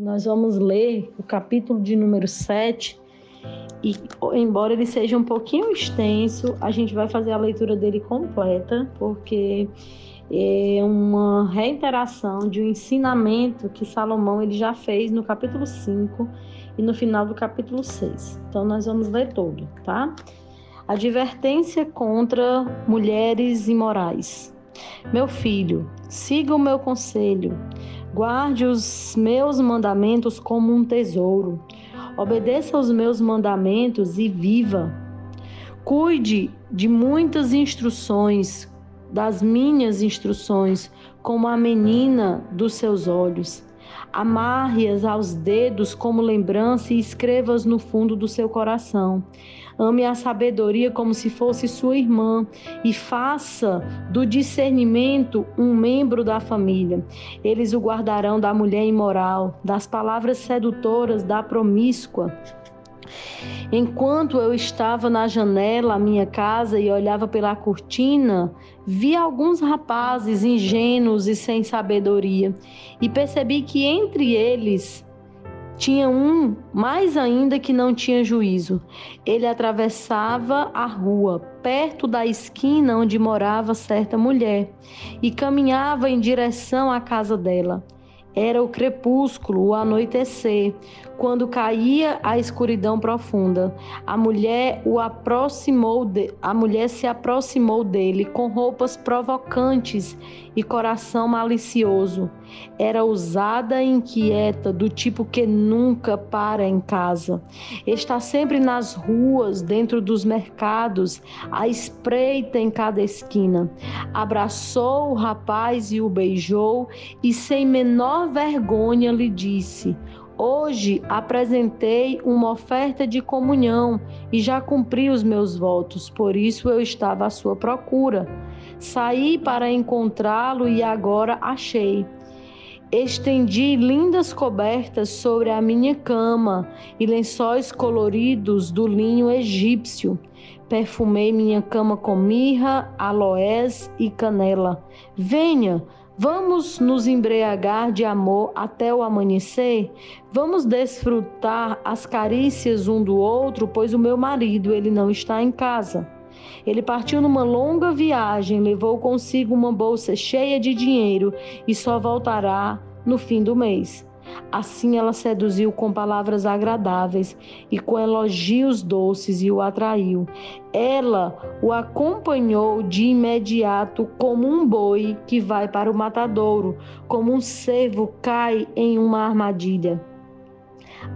Nós vamos ler o capítulo de número 7 e, embora ele seja um pouquinho extenso, a gente vai fazer a leitura dele completa, porque é uma reiteração de um ensinamento que Salomão ele já fez no capítulo 5 e no final do capítulo 6. Então nós vamos ler todo, tá? Advertência contra mulheres imorais. Meu filho, siga o meu conselho, guarde os meus mandamentos como um tesouro, obedeça aos meus mandamentos e viva. Cuide de muitas instruções, das minhas instruções, como a menina dos seus olhos. Amarre-as aos dedos como lembrança e escreva-as no fundo do seu coração. Ame a sabedoria como se fosse sua irmã e faça do discernimento um membro da família. Eles o guardarão da mulher imoral, das palavras sedutoras da promíscua. Enquanto eu estava na janela da minha casa e olhava pela cortina, vi alguns rapazes ingênuos e sem sabedoria, e percebi que entre eles tinha um mais ainda que não tinha juízo. Ele atravessava a rua, perto da esquina onde morava certa mulher, e caminhava em direção à casa dela. Era o crepúsculo, o anoitecer, quando caía a escuridão profunda. A mulher o aproximou, de, a mulher se aproximou dele com roupas provocantes e coração malicioso. Era ousada e inquieta, do tipo que nunca para em casa. Está sempre nas ruas, dentro dos mercados, à espreita em cada esquina. Abraçou o rapaz e o beijou, e sem menor vergonha lhe disse: Hoje apresentei uma oferta de comunhão e já cumpri os meus votos, por isso eu estava à sua procura. Saí para encontrá-lo e agora achei. Estendi lindas cobertas sobre a minha cama e lençóis coloridos do linho egípcio. Perfumei minha cama com mirra, aloés e canela. Venha, Vamos nos embriagar de amor até o amanhecer? Vamos desfrutar as carícias um do outro, pois o meu marido, ele não está em casa. Ele partiu numa longa viagem, levou consigo uma bolsa cheia de dinheiro e só voltará no fim do mês. Assim ela seduziu com palavras agradáveis e com elogios doces e o atraiu. Ela o acompanhou de imediato como um boi que vai para o matadouro, como um cervo cai em uma armadilha.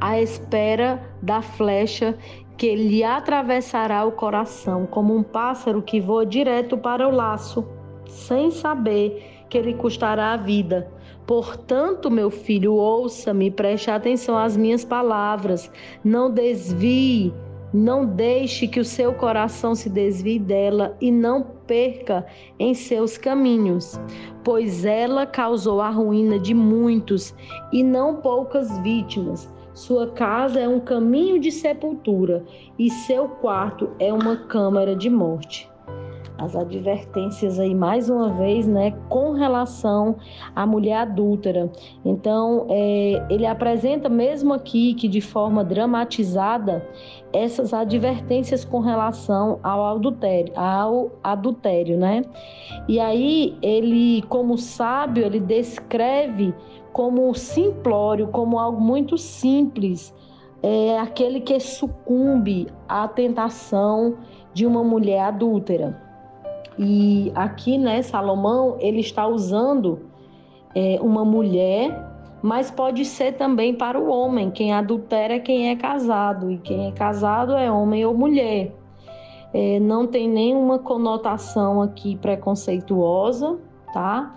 À espera da flecha que lhe atravessará o coração, como um pássaro que voa direto para o laço, sem saber que lhe custará a vida. Portanto, meu filho, ouça-me, preste atenção às minhas palavras. Não desvie, não deixe que o seu coração se desvie dela e não perca em seus caminhos, pois ela causou a ruína de muitos e não poucas vítimas. Sua casa é um caminho de sepultura e seu quarto é uma câmara de morte as advertências aí mais uma vez, né, com relação à mulher adúltera. Então, é, ele apresenta mesmo aqui que de forma dramatizada essas advertências com relação ao adultério, ao adultério, né? E aí ele, como sábio, ele descreve como simplório, como algo muito simples, é aquele que sucumbe à tentação de uma mulher adúltera. E aqui, né, Salomão, ele está usando é, uma mulher, mas pode ser também para o homem. Quem adultera é quem é casado, e quem é casado é homem ou mulher. É, não tem nenhuma conotação aqui preconceituosa, tá?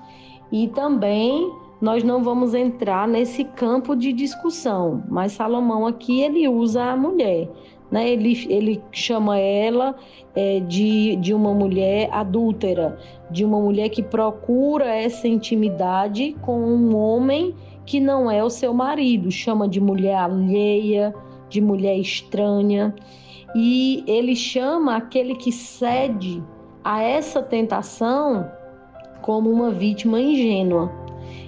E também nós não vamos entrar nesse campo de discussão, mas Salomão aqui ele usa a mulher. Né? Ele, ele chama ela é, de, de uma mulher adúltera, de uma mulher que procura essa intimidade com um homem que não é o seu marido, chama de mulher alheia, de mulher estranha. E ele chama aquele que cede a essa tentação como uma vítima ingênua.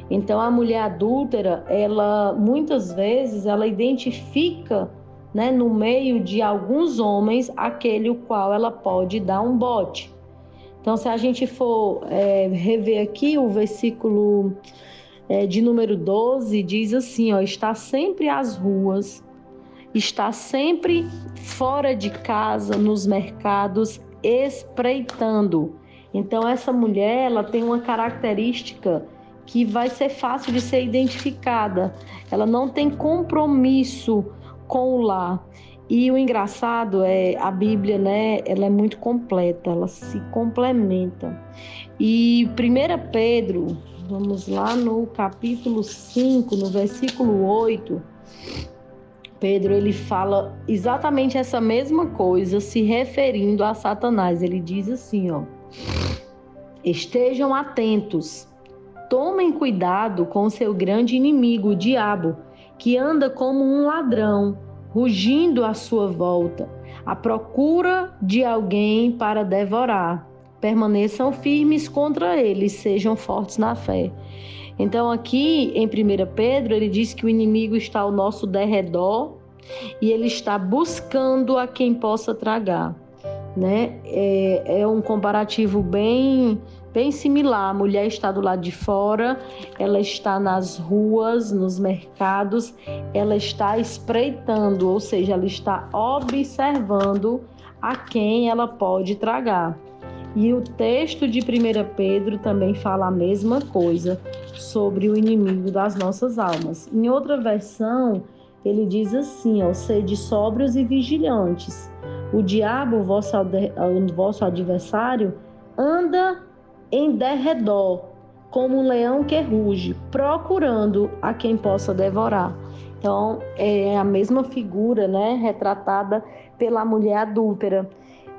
Então a mulher adúltera, ela muitas vezes ela identifica, né, no meio de alguns homens aquele o qual ela pode dar um bote. Então se a gente for é, rever aqui o versículo é, de número 12 diz assim, ó, está sempre às ruas, está sempre fora de casa, nos mercados, espreitando. Então essa mulher, ela tem uma característica que vai ser fácil de ser identificada. Ela não tem compromisso com o lar. E o engraçado é a Bíblia, né? Ela é muito completa, ela se complementa. E 1 Pedro, vamos lá no capítulo 5, no versículo 8, Pedro ele fala exatamente essa mesma coisa se referindo a Satanás. Ele diz assim, ó: Estejam atentos. Tomem cuidado com seu grande inimigo, o diabo, que anda como um ladrão, rugindo à sua volta, à procura de alguém para devorar. Permaneçam firmes contra ele, sejam fortes na fé. Então, aqui em 1 Pedro, ele diz que o inimigo está ao nosso derredor e ele está buscando a quem possa tragar. Né? É, é um comparativo bem, bem similar. A mulher está do lado de fora, ela está nas ruas, nos mercados, ela está espreitando, ou seja, ela está observando a quem ela pode tragar. E o texto de 1 Pedro também fala a mesma coisa sobre o inimigo das nossas almas. Em outra versão, ele diz assim: ó, sede sóbrios e vigilantes. O diabo, vosso, vosso adversário, anda em derredor, como um leão que ruge, procurando a quem possa devorar. Então, é a mesma figura, né, retratada pela mulher adúltera.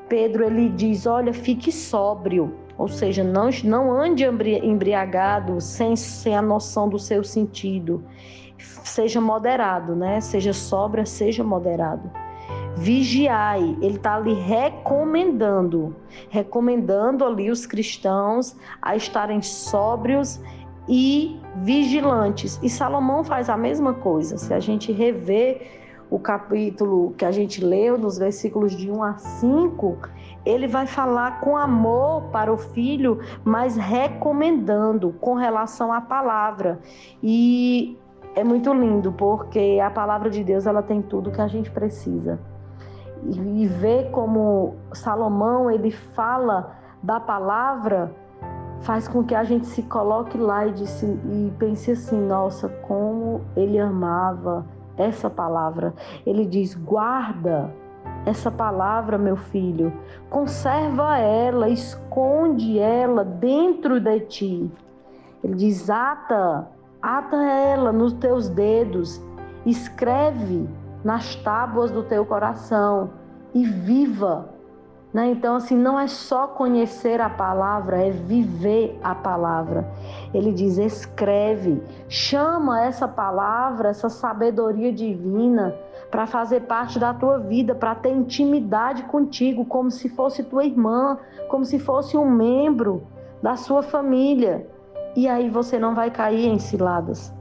Pedro ele diz: olha, fique sóbrio, ou seja, não, não ande embriagado sem, sem a noção do seu sentido. Seja moderado, né? Seja sóbria, seja moderado. Vigiai, ele está ali recomendando, recomendando ali os cristãos a estarem sóbrios e vigilantes. E Salomão faz a mesma coisa. Se a gente rever o capítulo que a gente leu, nos versículos de 1 a 5, ele vai falar com amor para o filho, mas recomendando com relação à palavra. E é muito lindo, porque a palavra de Deus ela tem tudo que a gente precisa. E, ver como Salomão ele fala da palavra faz com que a gente se coloque lá e, disse, e pense assim: nossa, como ele amava essa palavra. Ele diz: guarda essa palavra, meu filho, conserva ela, esconde ela dentro de ti. Ele diz: ata, ata ela nos teus dedos, escreve nas tábuas do teu coração e viva né? Então, assim, não é só conhecer a palavra, é viver a palavra. Ele diz: escreve, chama essa palavra, essa sabedoria divina, para fazer parte da tua vida, para ter intimidade contigo, como se fosse tua irmã, como se fosse um membro da sua família. E aí você não vai cair em ciladas.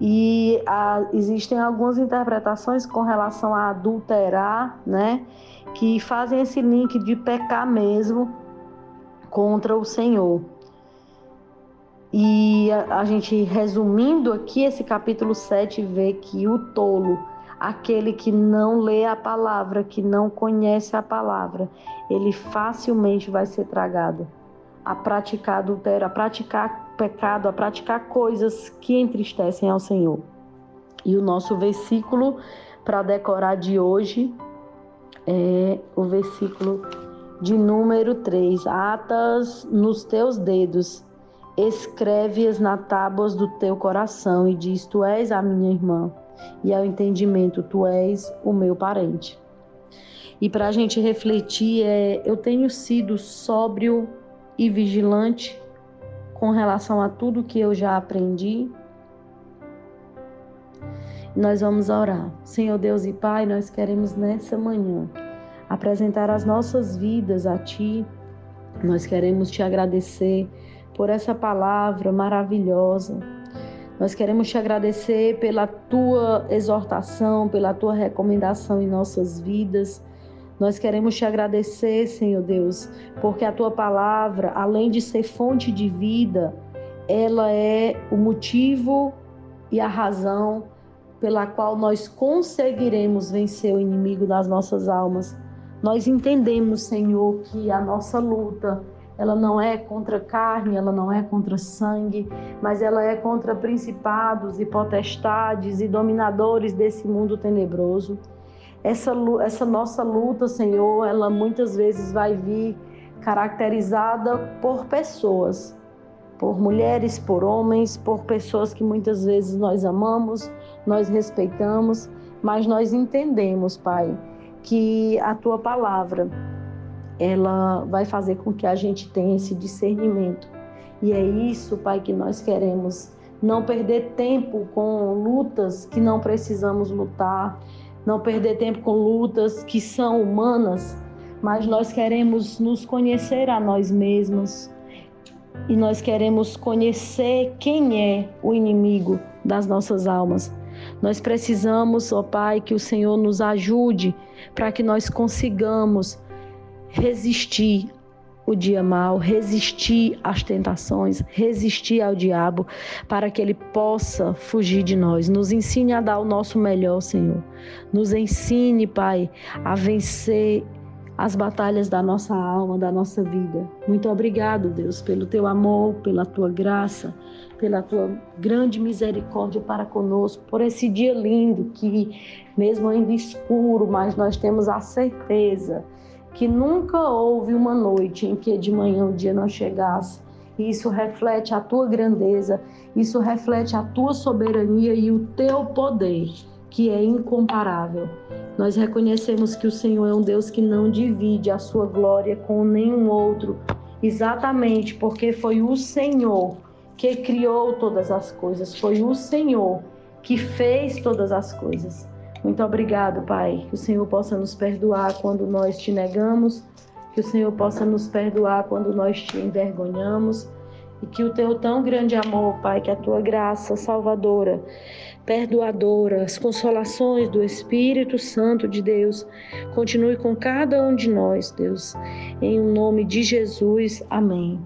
E ah, existem algumas interpretações com relação a adulterar, né? que fazem esse link de pecar mesmo contra o Senhor. E a, a, gente resumindo aqui esse capítulo 7 vê que o tolo, aquele que não lê a palavra, que não conhece a palavra, ele facilmente vai ser tragado a praticar adultério, a praticar pecado, a praticar coisas que entristecem ao Senhor. E o nosso versículo para decorar de hoje é o versículo de número 3. Atas nos teus dedos, escreve-as na tábuas do teu coração e diz: Tu és a minha irmã, e ao entendimento, tu és o meu parente. E para a gente refletir, é, eu tenho sido sóbrio e vigilante com relação a tudo que eu já aprendi. Nós vamos orar. Senhor Deus e Pai, nós queremos nessa manhã apresentar as nossas vidas a Ti. Nós queremos te agradecer por essa palavra maravilhosa, Nós queremos te agradecer pela tua exortação, pela tua recomendação em nossas vidas. Nós queremos te agradecer, Senhor Deus, porque a tua palavra, além de ser fonte de vida, ela é o motivo e a razão pela qual nós conseguiremos vencer o inimigo das nossas almas. Nós entendemos, Senhor, que a nossa luta ela não é contra carne, ela não é contra sangue, mas ela é contra principados e potestades e dominadores desse mundo tenebroso. Essa, essa nossa luta, Senhor, ela muitas vezes vai vir caracterizada por pessoas, por mulheres, por homens, por pessoas que muitas vezes nós amamos, nós respeitamos, mas nós entendemos, Pai, que a tua palavra ela vai fazer com que a gente tenha esse discernimento. E é isso, Pai, que nós queremos. Não perder tempo com lutas que não precisamos lutar, não perder tempo com lutas que são humanas, mas nós queremos nos conhecer a nós mesmos e nós queremos conhecer quem é o inimigo das nossas almas. Nós precisamos, ó Pai, que o Senhor nos ajude para que nós consigamos resistir o dia mal, resistir às tentações, resistir ao diabo, para que ele possa fugir de nós. Nos ensine a dar o nosso melhor, Senhor. Nos ensine, Pai, a vencer as batalhas da nossa alma, da nossa vida. Muito obrigado, Deus, pelo teu amor, pela tua graça, pela tua grande misericórdia para conosco, por esse dia lindo que, mesmo ainda escuro, mas nós temos a certeza que nunca houve uma noite em que de manhã o dia não chegasse. Isso reflete a tua grandeza, isso reflete a tua soberania e o teu poder, que é incomparável. Nós reconhecemos que o Senhor é um Deus que não divide a sua glória com nenhum outro, exatamente porque foi o Senhor que criou todas as coisas, foi o Senhor que fez todas as coisas. Muito obrigado, Pai. Que o Senhor possa nos perdoar quando nós te negamos, que o Senhor possa nos perdoar quando nós te envergonhamos. E que o teu tão grande amor, Pai, que a tua graça salvadora, perdoadora, as consolações do Espírito Santo de Deus, continue com cada um de nós, Deus. Em nome de Jesus. Amém.